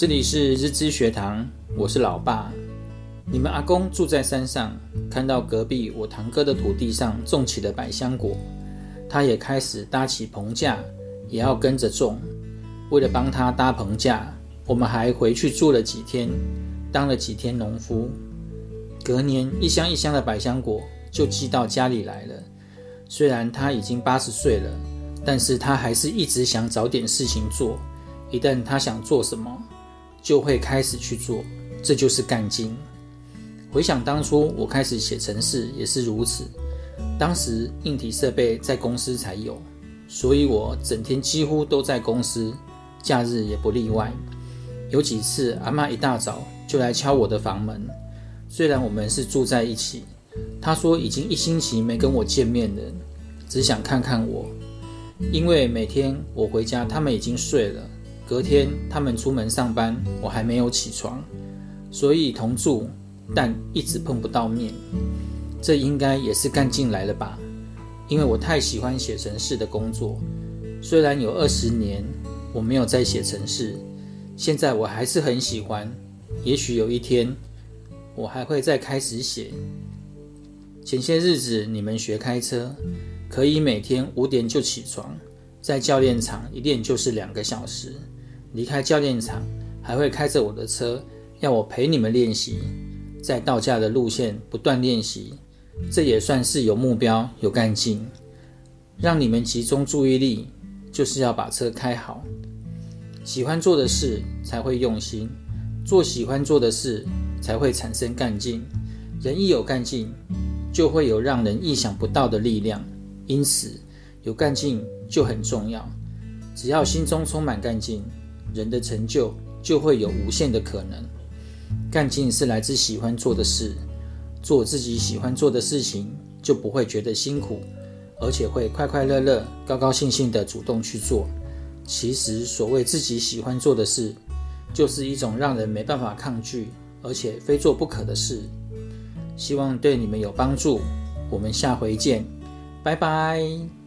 这里是日知学堂，我是老爸。你们阿公住在山上，看到隔壁我堂哥的土地上种起了百香果，他也开始搭起棚架，也要跟着种。为了帮他搭棚架，我们还回去住了几天，当了几天农夫。隔年，一箱一箱的百香果就寄到家里来了。虽然他已经八十岁了，但是他还是一直想找点事情做。一旦他想做什么，就会开始去做，这就是干劲。回想当初我开始写程式也是如此，当时硬体设备在公司才有，所以我整天几乎都在公司，假日也不例外。有几次阿嬷一大早就来敲我的房门，虽然我们是住在一起，她说已经一星期没跟我见面了，只想看看我，因为每天我回家他们已经睡了。隔天他们出门上班，我还没有起床，所以同住，但一直碰不到面。这应该也是干劲来了吧？因为我太喜欢写程式的工作，虽然有二十年我没有再写程式，现在我还是很喜欢。也许有一天我还会再开始写。前些日子你们学开车，可以每天五点就起床，在教练场一练就是两个小时。离开教练场，还会开着我的车，要我陪你们练习，在到家的路线不断练习，这也算是有目标、有干劲。让你们集中注意力，就是要把车开好。喜欢做的事才会用心，做喜欢做的事才会产生干劲。人一有干劲，就会有让人意想不到的力量。因此，有干劲就很重要。只要心中充满干劲。人的成就就会有无限的可能。干劲是来自喜欢做的事，做自己喜欢做的事情，就不会觉得辛苦，而且会快快乐乐、高高兴兴地主动去做。其实，所谓自己喜欢做的事，就是一种让人没办法抗拒，而且非做不可的事。希望对你们有帮助。我们下回见，拜拜。